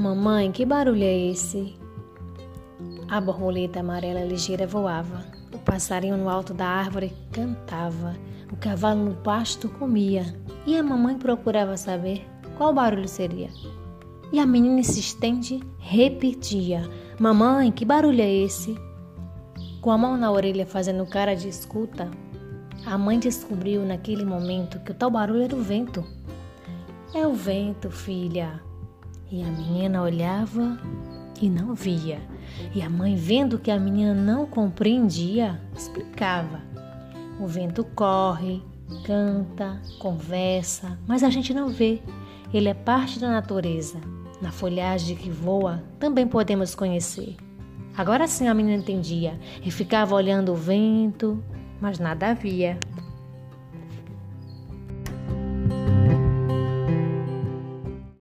Mamãe, que barulho é esse? A borboleta amarela ligeira voava. O passarinho no alto da árvore cantava. O cavalo no pasto comia. E a mamãe procurava saber qual barulho seria. E a menina insistente repetia: Mamãe, que barulho é esse? Com a mão na orelha fazendo cara de escuta, a mãe descobriu naquele momento que o tal barulho era o vento. É o vento, filha. E a menina olhava e não via. E a mãe, vendo que a menina não compreendia, explicava: O vento corre, canta, conversa, mas a gente não vê. Ele é parte da natureza. Na folhagem que voa, também podemos conhecer. Agora sim a menina entendia e ficava olhando o vento, mas nada havia.